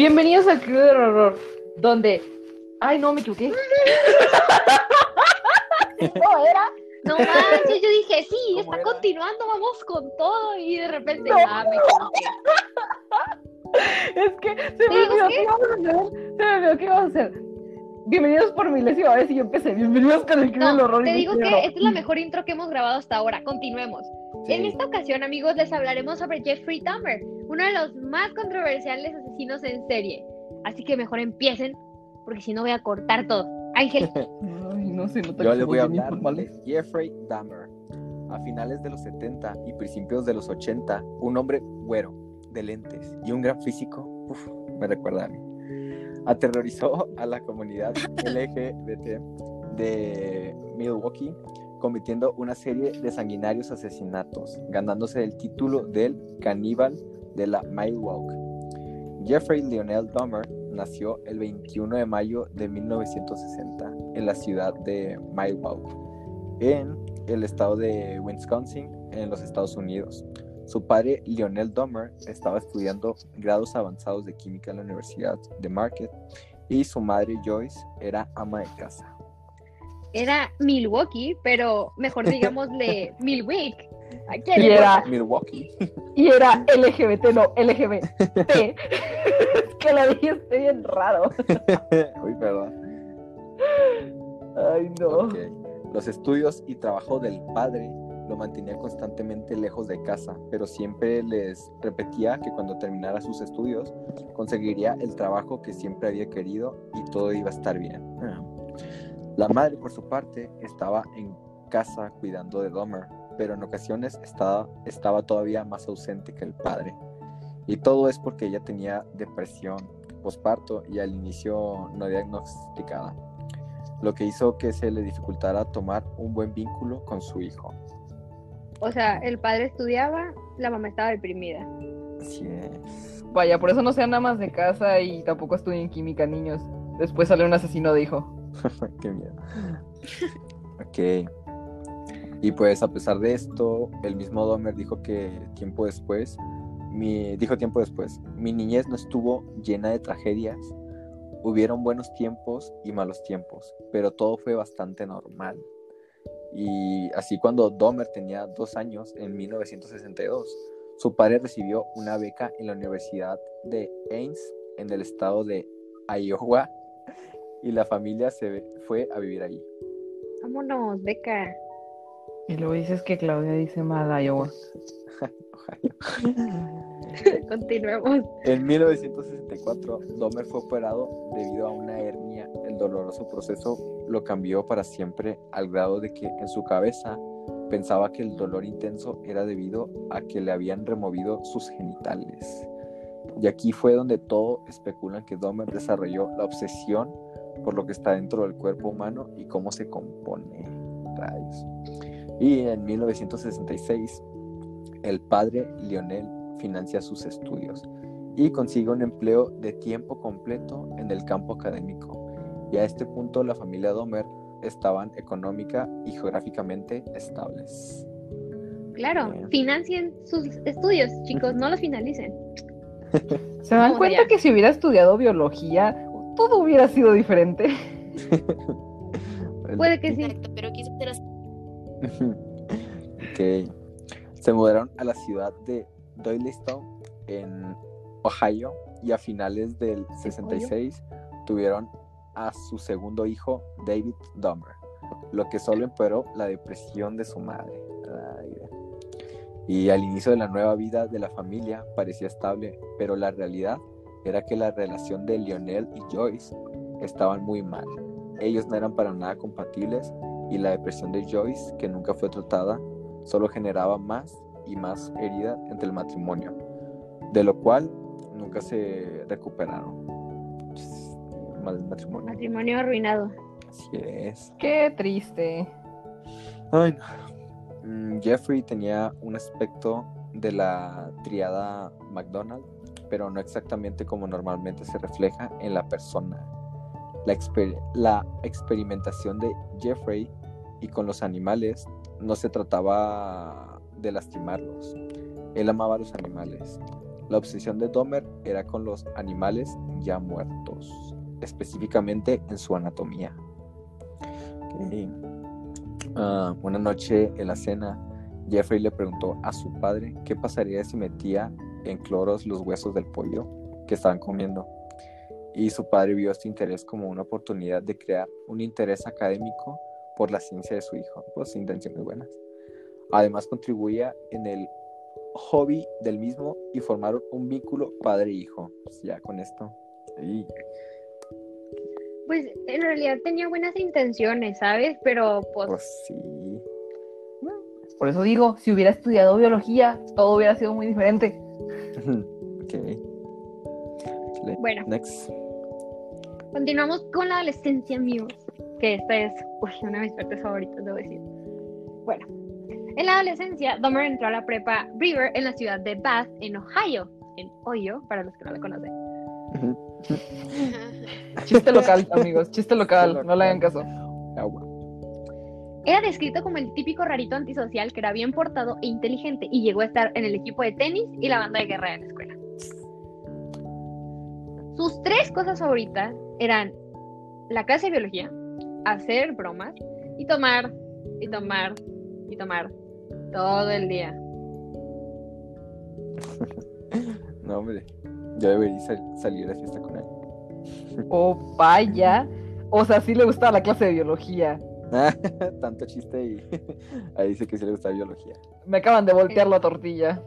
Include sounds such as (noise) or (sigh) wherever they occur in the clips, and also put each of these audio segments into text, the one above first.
Bienvenidos al Club del Horror, donde... Ay, no, me equivoqué. (laughs) no, era... No (laughs) manches, yo dije, sí, ¿Cómo está era? continuando, vamos con todo. Y de repente, No. ah, me. Es que se me olvidó qué? que íbamos a hacer. Se me olvidó que íbamos a hacer. Bienvenidos por milésima vez y yo empecé. Bienvenidos con el Club del No, Horror. te digo que esta es la mejor intro que hemos grabado hasta ahora. Continuemos. En esta ocasión, amigos, les hablaremos sobre Jeffrey Dahmer, uno de los más controversiales asesinos en serie. Así que mejor empiecen, porque si no voy a cortar todo. Ángel, (laughs) Ay, no se nota Yo les voy a hablar de Jeffrey Dahmer. A finales de los 70 y principios de los 80, un hombre güero, de lentes y un gran físico, uf, me recuerda a mí, aterrorizó a la comunidad (laughs) LGBT de Milwaukee, cometiendo una serie de sanguinarios asesinatos, ganándose el título del caníbal de la Milwaukee. Jeffrey Lionel Dahmer nació el 21 de mayo de 1960 en la ciudad de Milwaukee, en el estado de Wisconsin, en los Estados Unidos. Su padre, Lionel Dahmer, estaba estudiando grados avanzados de química en la Universidad de Marquette y su madre, Joyce, era ama de casa. era Milwaukee, pero mejor (laughs) digámosle Milwick. ¿A quién Y era-? Milwaukee. Y era LGBT, no, LGBT. es (laughs) que lo dijiste bien raro. (laughs) Uy, perdón. Ay, no. Los estudios y trabajo del padre lo mantenía constantemente lejos de casa, pero siempre les repetía que cuando terminara sus estudios conseguiría el trabajo que siempre había querido y todo iba a estar bien. La madre, por su parte, estaba en casa cuidando de Dahmer, pero en ocasiones estaba, estaba todavía más ausente que el padre. Y todo es porque ella tenía depresión posparto y al inicio no diagnosticada lo que hizo que se le dificultara tomar un buen vínculo con su hijo. O sea, el padre estudiaba, la mamá estaba deprimida. Así es. Vaya, por eso no sean amas de casa y tampoco estudien química, niños. Después sale un asesino de hijo. (laughs) Qué miedo. Ok. Y pues a pesar de esto, el mismo Dahmer dijo que tiempo después, mi, dijo tiempo después, mi niñez no estuvo llena de tragedias. Hubieron buenos tiempos y malos tiempos, pero todo fue bastante normal. Y así cuando Dahmer tenía dos años, en 1962, su padre recibió una beca en la Universidad de Ames, en el estado de Iowa, y la familia se fue a vivir allí. Vámonos, beca. Y luego dices que Claudia dice mal Iowa. (laughs) Continuemos. En 1964, Dahmer fue operado debido a una hernia. El doloroso proceso lo cambió para siempre al grado de que en su cabeza pensaba que el dolor intenso era debido a que le habían removido sus genitales. Y aquí fue donde todo especulan que Dahmer desarrolló la obsesión por lo que está dentro del cuerpo humano y cómo se compone. Rayos. Y en 1966, el padre Lionel financia sus estudios y consigue un empleo de tiempo completo en el campo académico. Y a este punto la familia Dahmer estaban económica y geográficamente estables. Claro, Bien. financien sus estudios, chicos, no los finalicen. (laughs) ¿Se dan cuenta allá. que si hubiera estudiado biología, todo hubiera sido diferente? Puede que sí. Exacto, pero así. (laughs) Ok. Se mudaron a la ciudad de Doylestown, en Ohio, y a finales del 66 tuvieron a su segundo hijo, David Dahmer, lo que solo empeoró la depresión de su madre. Ay, y al inicio de la nueva vida de la familia parecía estable, pero la realidad era que la relación de Lionel y Joyce estaban muy mal. Ellos no eran para nada compatibles y la depresión de Joyce, que nunca fue tratada, solo generaba más y más herida entre el matrimonio, de lo cual nunca se recuperaron. Mal matrimonio. Matrimonio arruinado. Así es. Qué triste. Ay, no. Mm, Jeffrey tenía un aspecto de la triada McDonald, pero no exactamente como normalmente se refleja en la persona. La, exper- la experimentación de Jeffrey y con los animales no se trataba de lastimarlos. Él amaba a los animales La obsesión de Dahmer era con los animales ya muertos, específicamente en su anatomía. Ok. Ah, una noche en la cena, Jeffrey le preguntó a su padre qué pasaría si metía en cloros los huesos del pollo que estaban comiendo. Y su padre vio este interés como una oportunidad de crear un interés académico por la ciencia de su hijo, pues intenciones buenas. Además contribuía en el hobby del mismo y formaron un vínculo padre-hijo. Pues ya con esto. Y Pues en realidad tenía buenas intenciones, ¿sabes? Pero pues, pues sí. Por eso digo, si hubiera estudiado biología, todo hubiera sido muy diferente. (laughs) ok. Bueno, Next. continuamos con la adolescencia, amigos. Que esta es uy, una de mis partes favoritas, debo decir. Bueno, en la adolescencia, Dahmer entró a la prepa River en la ciudad de Bath, en Ohio. En Ohio, para los que no la conocen. (laughs) Chiste local, amigos, chiste local, no le hagan caso. Agua. Era descrito como el típico rarito antisocial que era bien portado e inteligente y llegó a estar en el equipo de tenis y la banda de guerra de la escuela. Sus tres cosas favoritas eran la clase de biología, hacer bromas y tomar, y tomar, y tomar todo el día. (laughs) No, hombre. Yo debería sal- salir de fiesta con él. (laughs) Oh, vaya. O sea, sí le gustaba la clase de biología. (laughs) Tanto chiste y ahí dice que sí le gusta biología. Me acaban de voltear la tortilla.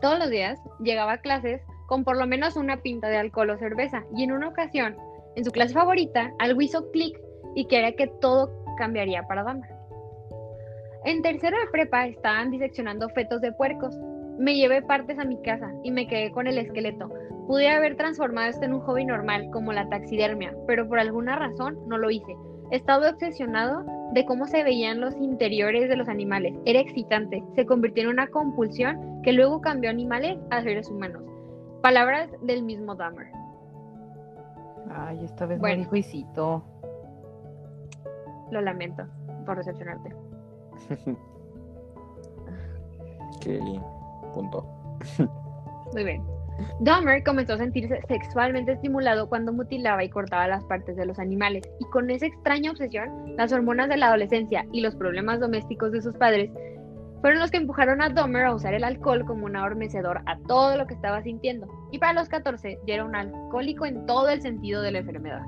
Todos los días llegaba a clases con por lo menos una pinta de alcohol o cerveza y en una ocasión, en su clase favorita, algo hizo clic y quería que todo cambiaría para Dahmer. En tercero de prepa estaban diseccionando fetos de puercos. Me llevé partes a mi casa y me quedé con el esqueleto. Pude haber transformado esto en un hobby normal como la taxidermia, pero por alguna razón no lo hice. Estaba obsesionado de cómo se veían los interiores de los animales. Era excitante. Se convirtió en una compulsión que luego cambió animales a seres humanos. Palabras del mismo Dahmer. Ay, esta vez Bueno. dijo Isito. Lo lamento por decepcionarte. (laughs) Ok. Punto. (laughs) Muy bien. Dahmer comenzó a sentirse sexualmente estimulado cuando mutilaba y cortaba las partes de los animales, y con esa extraña obsesión, las hormonas de la adolescencia y los problemas domésticos de sus padres fueron los que empujaron a Dahmer a usar el alcohol como un adormecedor a todo lo que estaba sintiendo. Y para los 14 ya era un alcohólico en todo el sentido de la enfermedad.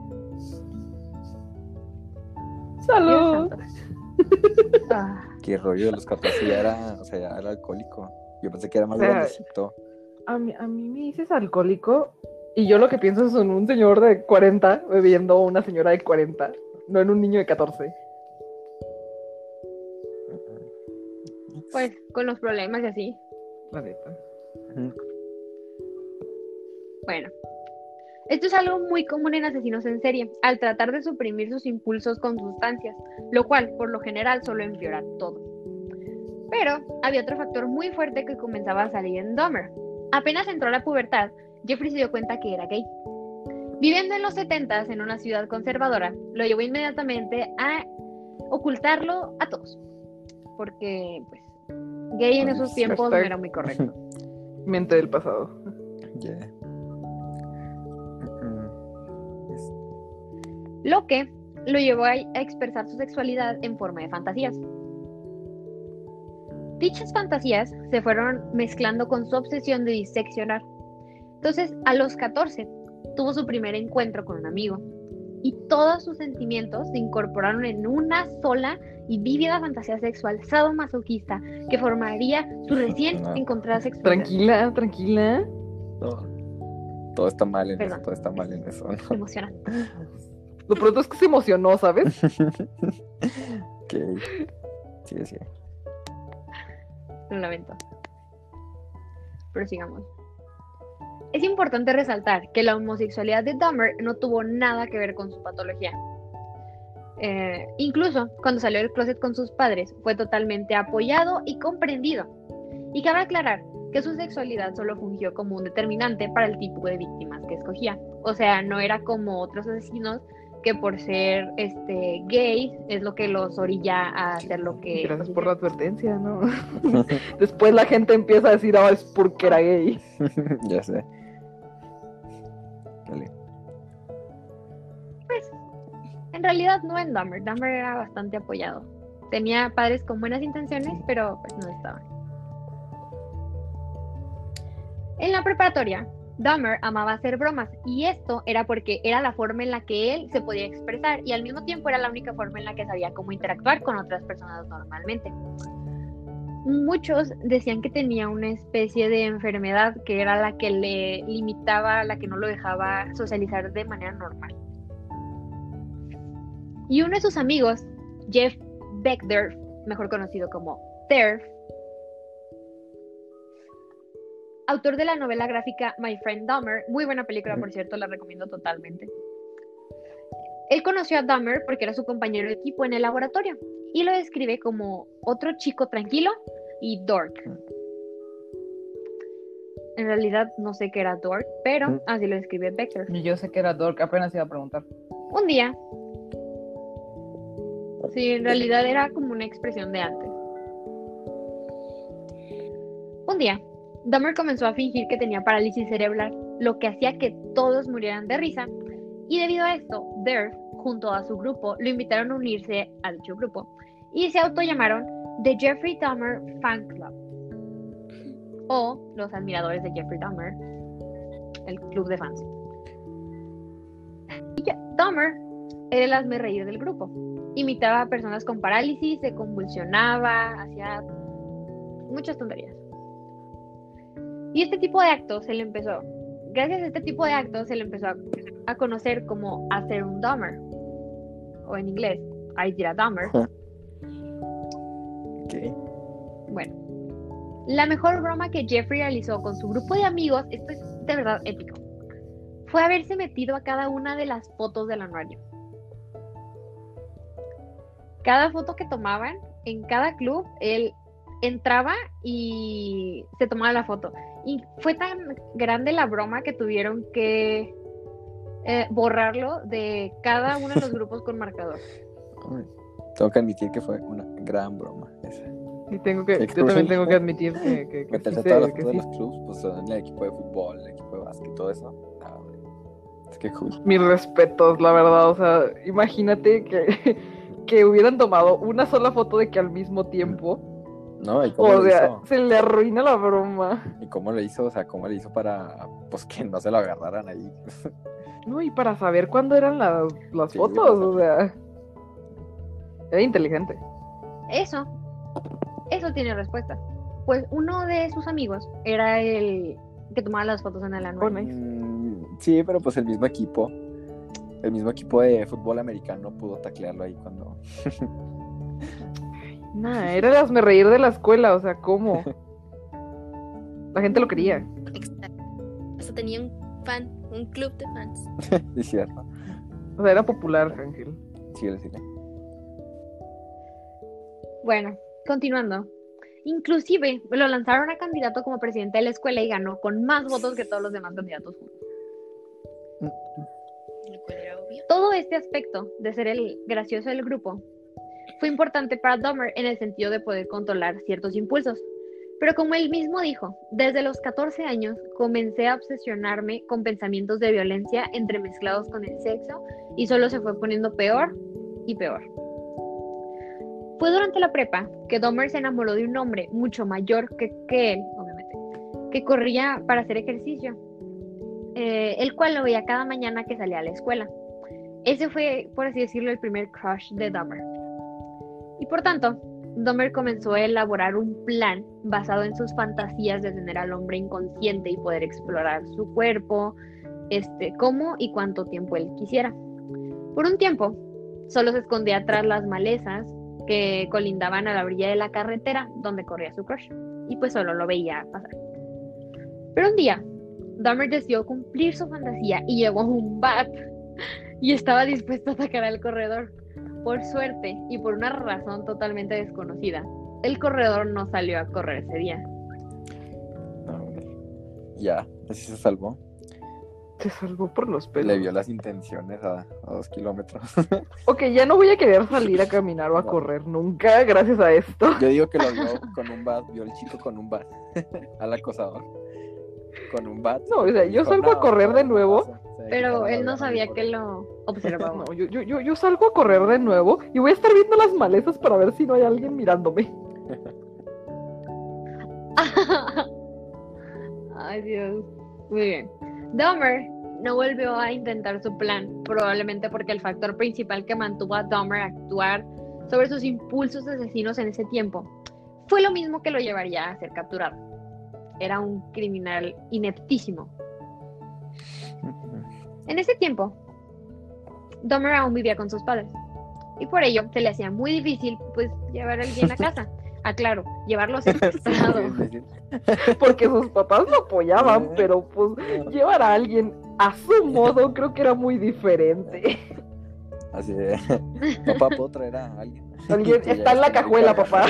¡Salud! (laughs) Ah, Qué rollo de los 14 ya era, o sea, ya era alcohólico. Yo pensé que era más O sea, grandecito. A mí, a mí me dices alcohólico y yo lo que pienso es en un señor de 40 bebiendo a una señora de 40, no en un niño de 14. Pues con los problemas y así. La neta. Ujú. Bueno, esto es algo muy común en asesinos en serie, al tratar de suprimir sus impulsos con sustancias, lo cual por lo general solo empeora todo. Pero había otro factor muy fuerte que comenzaba a salir en Dahmer. Apenas entró a la pubertad, Jeffrey se dio cuenta que era gay. Viviendo en los 70 en una ciudad conservadora, lo llevó inmediatamente a ocultarlo a todos. Porque, pues, gay en Ay, esos tiempos no era muy correcto. (laughs) Mente del pasado. Yeah. Lo que lo llevó a a expresar su sexualidad en forma de fantasías. Dichas fantasías se fueron mezclando con su obsesión de diseccionar. Entonces, a los 14, tuvo su primer encuentro con un amigo y todos sus sentimientos se incorporaron en una sola y vívida fantasía sexual sadomasoquista que formaría su recién No. encontrada sexualidad. Tranquila, tranquila. no, todo está mal en Perdón. eso, todo está mal en eso. ¿no? Emocionante. Lo pronto es que se emocionó, ¿sabes? (laughs) ok. Sigue, sigue. Lo lamento. Pero sigamos. Es importante resaltar que la homosexualidad de Dahmer no tuvo nada que ver con su patología. Eh, incluso cuando salió del closet con sus padres, fue totalmente apoyado y comprendido. Y cabe aclarar que su sexualidad solo fungió como un determinante para el tipo de víctimas que escogía. O sea, no era como otros asesinos que por ser este gay es lo que los orilla a hacer lo que Gracias por la advertencia, ¿no? (laughs) Después la gente empieza a decir, ah, es porque era gay. (laughs) ya sé. En realidad no en Dahmer. Dahmer era bastante apoyado. Tenía padres con buenas intenciones, pero pues no estaban. En la preparatoria, Dahmer amaba hacer bromas y esto era porque era la forma en la que él se podía expresar y al mismo tiempo era la única forma en la que sabía cómo interactuar con otras personas normalmente. Muchos decían que tenía una especie de enfermedad que era la que le limitaba, la que no lo dejaba socializar de manera normal. Y uno de sus amigos, Jeff Beckder, mejor conocido como Terf, autor de la novela gráfica My Friend Dahmer, muy buena película por cierto, la recomiendo totalmente. Él conoció a Dahmer porque era su compañero de equipo en el laboratorio y lo describe como otro chico tranquilo y dork. En realidad no sé qué era dork, pero así lo describe Becker. Y yo sé que era Dork, apenas iba a preguntar. Un día. Sí, en realidad era como una expresión de antes. Un día, Dahmer comenzó a fingir que tenía parálisis cerebral, lo que hacía que todos murieran de risa, y debido a esto, Derf, junto a su grupo, lo invitaron a unirse a dicho grupo, y se autollamaron The Jeffrey Dahmer Fan Club, o los admiradores de Jeffrey Dahmer, el club de fans. Y Dahmer era el hazme reír del grupo. Imitaba a personas con parálisis, se convulsionaba, hacía muchas tonterías. Y este tipo de actos se le empezó, gracias a este tipo de actos se le empezó a, a conocer como hacer un Dahmer, o en inglés, I did a Dahmer. (laughs) Ok. Bueno, la mejor broma que Jeffrey realizó con su grupo de amigos, esto es de verdad épico, fue haberse metido a cada una de las fotos del anuario. Cada foto que tomaban en cada club, él entraba y se tomaba la foto. Y fue tan grande la broma que tuvieron que eh, borrarlo de cada uno de los (laughs) grupos con marcador. Tengo que admitir que fue una gran broma esa. Y tengo que, yo también (laughs) tengo que admitir que, que, que Meterse a sí todas las sé, que fotos de sí. los clubs, pues en el equipo de fútbol, el equipo de básquet, todo eso. Ah. Es que cool. Mis respetos, la verdad. O sea, imagínate que, que hubieran tomado una sola foto de que al mismo tiempo. No, ¿y cómo O sea, hizo? se le arruina la broma. ¿Y cómo lo hizo? O sea, ¿cómo le hizo para pues que no se lo agarraran ahí? (laughs) No, y para saber cuándo eran las, las Sí, fotos, o sea. Era inteligente. Eso, eso tiene respuesta. Pues uno de sus amigos era el que tomaba las fotos en el nice. Mm, sí, pero pues el mismo equipo, el mismo equipo de fútbol americano pudo taclearlo ahí cuando... Nah, era el hazme reír de la escuela, o sea, ¿cómo? (laughs) La gente lo quería. Exacto. Hasta tenía un fan, un club de fans. (laughs) es cierto. O sea, era popular, Ángel. Síguele, síguele. Bueno, continuando. Inclusive lo lanzaron a candidato como presidente de la escuela y ganó con más votos que todos los demás candidatos juntos. Este aspecto de ser el gracioso del grupo fue importante para Dahmer en el sentido de poder controlar ciertos impulsos. Pero como él mismo dijo, desde los 14 años comencé a obsesionarme con pensamientos de violencia entremezclados con el sexo y solo se fue poniendo peor y peor. Fue durante la prepa que Dahmer se enamoró de un hombre mucho mayor que, que él, obviamente, que corría para hacer ejercicio, eh, el cual lo veía cada mañana que salía a la escuela. Ese fue, por así decirlo, el primer crush de Dahmer. Y por tanto, Dahmer comenzó a elaborar un plan basado en sus fantasías de tener al hombre inconsciente y poder explorar su cuerpo, este, cómo y cuánto tiempo él quisiera. Por un tiempo, solo se escondía tras las malezas que colindaban a la orilla de la carretera donde corría su crush, y pues solo lo veía pasar. Pero un día, Dahmer decidió cumplir su fantasía y llevó un bat y estaba dispuesto a atacar al corredor. Por suerte y por una razón totalmente desconocida, el corredor no salió a correr ese día. Ya, así se salvó. Se salvó por los pelos. Le vio las intenciones a, a dos kilómetros. (laughs) Ok, ya no voy a querer salir a (laughs) caminar o a No. correr nunca gracias a esto. Yo digo que lo vio (laughs) con un bat, vio el chico con un bat, al acosador. Con un bat. No, o sea, yo Dijo, salgo a "No, correr de nuevo". pasa". Se Pero él no sabía que lo observaba. No, yo, yo, yo, yo salgo a correr de nuevo y voy a estar viendo las malezas para ver si no hay alguien mirándome. Ay, Dios. Muy bien. Dahmer no volvió a intentar su plan, probablemente porque el factor principal que mantuvo a Dahmer a actuar sobre sus impulsos asesinos en ese tiempo fue lo mismo que lo llevaría a ser capturado. Era un criminal ineptísimo. En ese tiempo, Dahmer aún vivía con sus padres y por ello se le hacía muy difícil pues llevar a alguien a (laughs) casa. Aclaro, llevarlo secuestrado. Sí, sí, Porque sus papás lo apoyaban, pero pues llevar a alguien a su (laughs) modo creo que era muy diferente. Así de, (laughs) papá, ¿puedo traer a alguien? Alguien está en la cajuela, papá.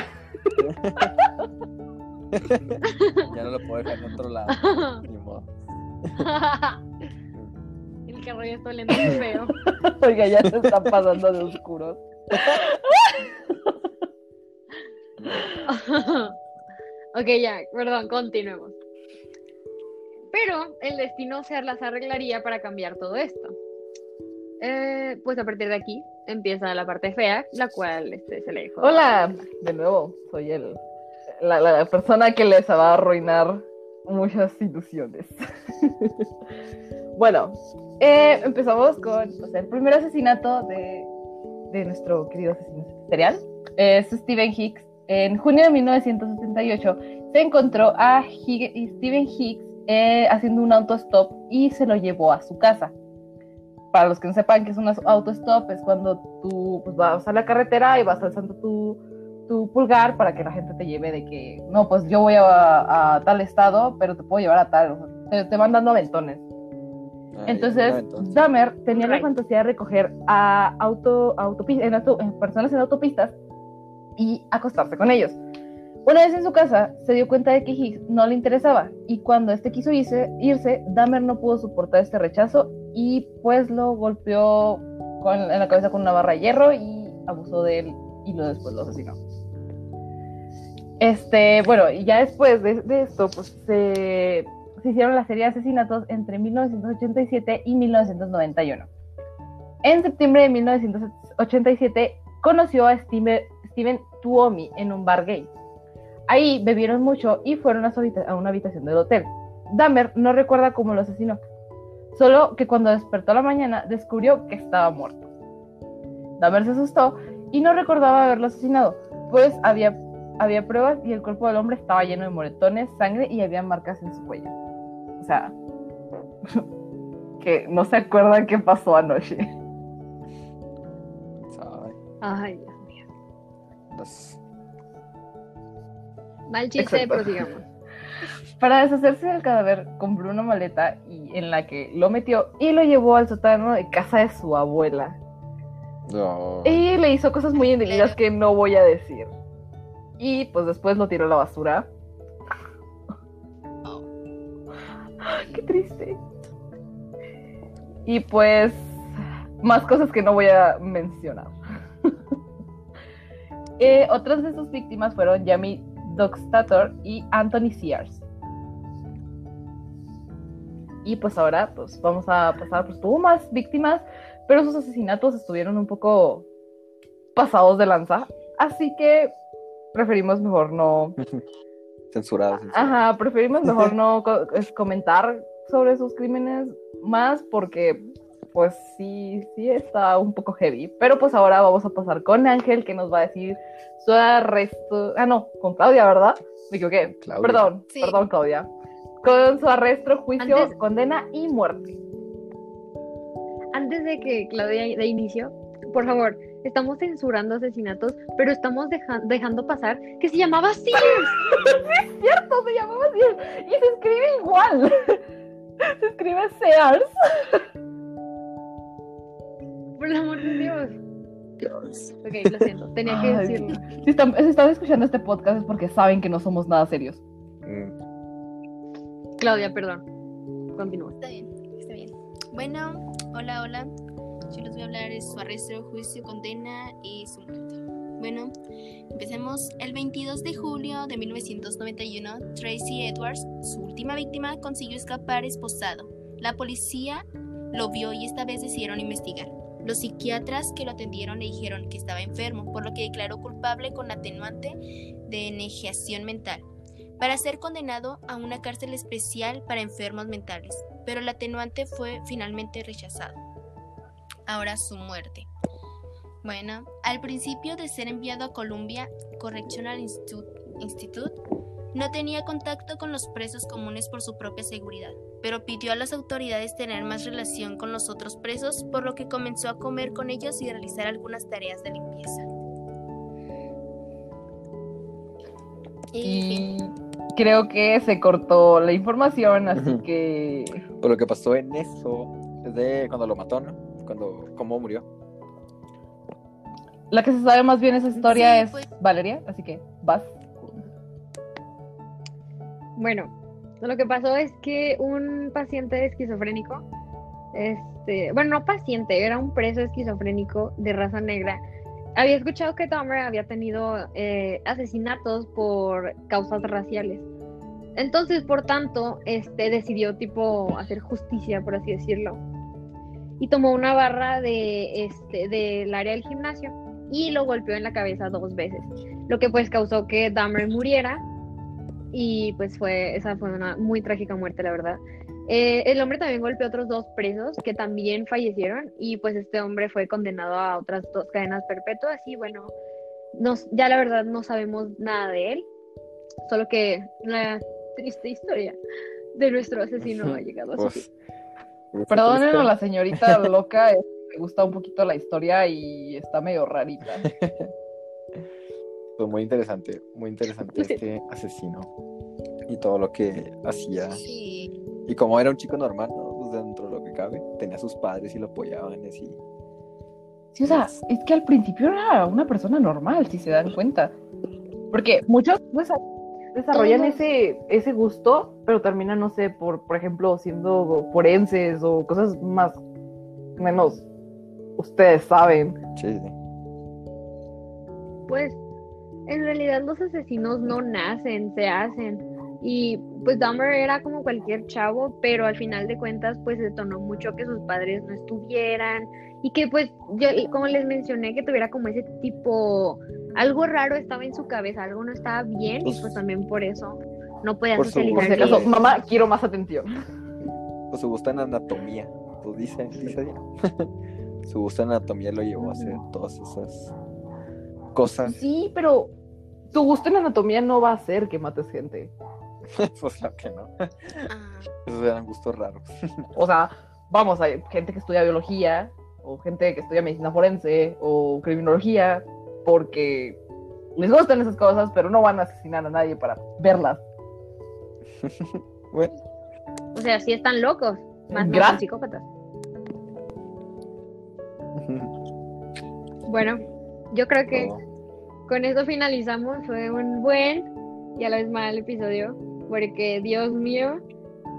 Ya no lo puedo dejar en otro lado. (laughs) Ni modo. El carro ya está oliendo muy feo. (laughs) Oiga, ya se están pasando de oscuros. (laughs) ok, ya, perdón, continuemos. Pero el destino se las arreglaría para cambiar todo esto. Eh, pues a partir de aquí empieza la parte fea, la cual este, se le dijo. Hola, de nuevo, soy el, la, la persona que les va a arruinar muchas ilusiones. (laughs) bueno, eh, empezamos con el primer asesinato de, de nuestro querido asesino serial. Es Stephen Hicks. En junio de 1978 se encontró a Hig- Stephen Hicks eh, haciendo un autostop y se lo llevó a su casa. Para los que no sepan que es un autostop, es cuando tú pues, vas a la carretera y vas alzando tu, tu pulgar para que la gente te lleve de que, no, pues yo voy a, a tal estado, pero te puedo llevar a tal. o sea, te, te van dando aventones. Ah, Entonces, entonces. Dahmer tenía la Right. fantasía de recoger a auto, autopi- en auto- en personas en autopistas y acostarse con ellos. Una vez en su casa, se dio cuenta de que Higgs no le interesaba y cuando este quiso irse, irse Dahmer no pudo soportar este rechazo y pues lo golpeó con, en la cabeza con una barra de hierro y abusó de él y lo después lo asesinó. Este, bueno, y ya después de, esto, pues se, hicieron la serie de asesinatos entre 1987 y 1991. En septiembre de 1987 conoció a Steve- Steven Tuomi en un bar gay. Ahí bebieron mucho y fueron a una habitación del hotel. Dahmer no recuerda cómo lo asesinó, solo que cuando despertó a la mañana descubrió que estaba muerto. Dahmer se asustó y no recordaba haberlo asesinado, pues había, había pruebas y el cuerpo del hombre estaba lleno de moretones, sangre y había marcas en su cuello. O sea, (laughs) que no se acuerdan qué pasó anoche. Ay, Dios mío. Mal chiste, Exacto. prosigamos. (laughs) Para deshacerse del cadáver, compró una maleta y, en la que lo metió y lo llevó al sótano de casa de su abuela. No. Y le hizo cosas muy indebidas que no voy a decir. Y pues después lo tiró a la basura. (laughs) Qué triste. Y pues más cosas que no voy a mencionar. (laughs) Eh, otras de sus víctimas fueron Jamie Doxtator y Anthony Sears. Y pues ahora pues vamos a pasar, pues tuvo más víctimas, pero sus asesinatos estuvieron un poco pasados de lanza, así que preferimos mejor no, (laughs) Censurado. censurado. ajá, preferimos mejor (laughs) no co- comentar sobre sus crímenes más porque pues sí, sí está un poco heavy, pero pues ahora vamos a pasar con Ángel que nos va a decir su arresto, ah no, con Claudia, ¿verdad? Me equivoqué, Claudia. perdón, Sí. perdón Claudia, con su arresto, juicio, Antes- condena y muerte. Antes de que Claudia de inicio, por favor, estamos censurando asesinatos, pero estamos deja- dejando pasar que se llamaba Sears. (laughs) cierto, se llamaba así. Y se escribe igual. Se escribe Sears. Por el amor de Dios. Ok, lo siento, tenía que Ay, decirlo. Si están, si están escuchando este podcast es porque saben que no somos nada serios. Mm, Claudia, perdón. Continúa. Está bien, está bien. Bueno, hola, hola. Yo les voy a hablar de su arresto, juicio, condena y su muerte. Bueno, empecemos. El 22 de julio de 1991, Tracy Edwards, su última víctima, consiguió escapar esposado. La policía lo vio y esta vez decidieron investigar. Los psiquiatras que lo atendieron le dijeron que estaba enfermo, por lo que declaró culpable con atenuante de enegiación mental, para ser condenado a una cárcel especial para enfermos mentales, pero el atenuante fue finalmente rechazado. Ahora su muerte. Bueno, al principio de ser enviado a Columbia Correctional Institute, no tenía contacto con los presos comunes por su propia seguridad, pero pidió a las autoridades tener más relación con los otros presos, por lo que comenzó a comer con ellos y realizar algunas tareas de limpieza. Y creo que se cortó la información, así que Pero lo que pasó en eso es de cuando lo mató, ¿no? Cuando, cómo murió. la que se sabe más bien esa historia Sí, es pues. Valeria, así que vas. Bueno, lo que pasó es que un paciente esquizofrénico, este, bueno, no paciente, era un preso esquizofrénico de raza negra. Había escuchado que Dahmer había tenido eh, asesinatos por causas raciales. Entonces, por tanto, este decidió tipo hacer justicia, por así decirlo. Y tomó una barra de este del área del gimnasio y lo golpeó en la cabeza dos veces, lo que pues causó que Dahmer muriera y pues fue, esa fue una muy trágica muerte, la verdad. Eh, el hombre también golpeó a otros dos presos que también fallecieron y pues este hombre fue condenado a otras dos cadenas perpetuas y bueno, nos, ya la verdad no sabemos nada de él, solo que la triste historia de nuestro asesino ha llegado a su fin. Perdonen a la señorita (laughs) loca, es que me gusta un poquito la historia y está medio rarita. Pues muy interesante, muy interesante este asesino y todo lo que hacía. Sí, Y como era un chico normal, ¿no? Pues dentro de lo que cabe, tenía a sus padres y lo apoyaban y así. Sí, o sea, es que al principio era una persona normal, si se dan cuenta. Porque muchos pues, desarrollan Todos. ese, ese gusto, pero terminan, no sé, por, por ejemplo, siendo forenses o cosas más, menos, ustedes saben. Sí, sí. Pues en realidad los asesinos no nacen, se hacen. Y pues Dahmer era como cualquier chavo, pero al final de cuentas pues detonó mucho que sus padres no estuvieran y que pues yo como les mencioné que tuviera como ese tipo, algo raro estaba en su cabeza, algo no estaba bien y Pues- también por eso no podía Por su- Por si socializar. Claro. acaso, mamá, quiero más atención. Pues su gusto en anatomía, pues dice, dice su gusto en anatomía lo llevó a hacer todas esas cosas. Sí, pero tu gusto en anatomía no va a hacer que mates gente. (laughs) pues claro que no. ah, Esos eran gustos raros. O sea, vamos, hay gente que estudia biología, o gente que estudia medicina forense, o criminología, porque les gustan esas cosas, pero no van a asesinar a nadie para verlas. (laughs) Bueno, O sea, sí están locos, más no psicópatas. (laughs) Bueno, yo creo que todo. con eso finalizamos. Fue un buen y a la vez mal episodio, porque Dios mío,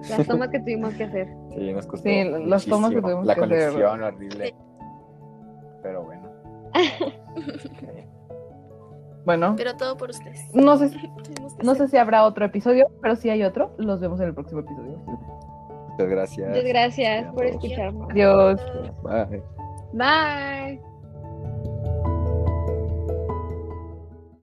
las tomas que tuvimos que hacer. (laughs) Sí, nos costó. Sí, las tomas que tuvimos La que hacer. conexión horrible. Pero bueno. Bueno, pero todo por ustedes. no sé, (laughs) que no sé si habrá otro episodio, pero si hay otro, los vemos en el próximo episodio. Muchas gracias. Muchas gracias por escucharnos. Adiós. Bye. Bye.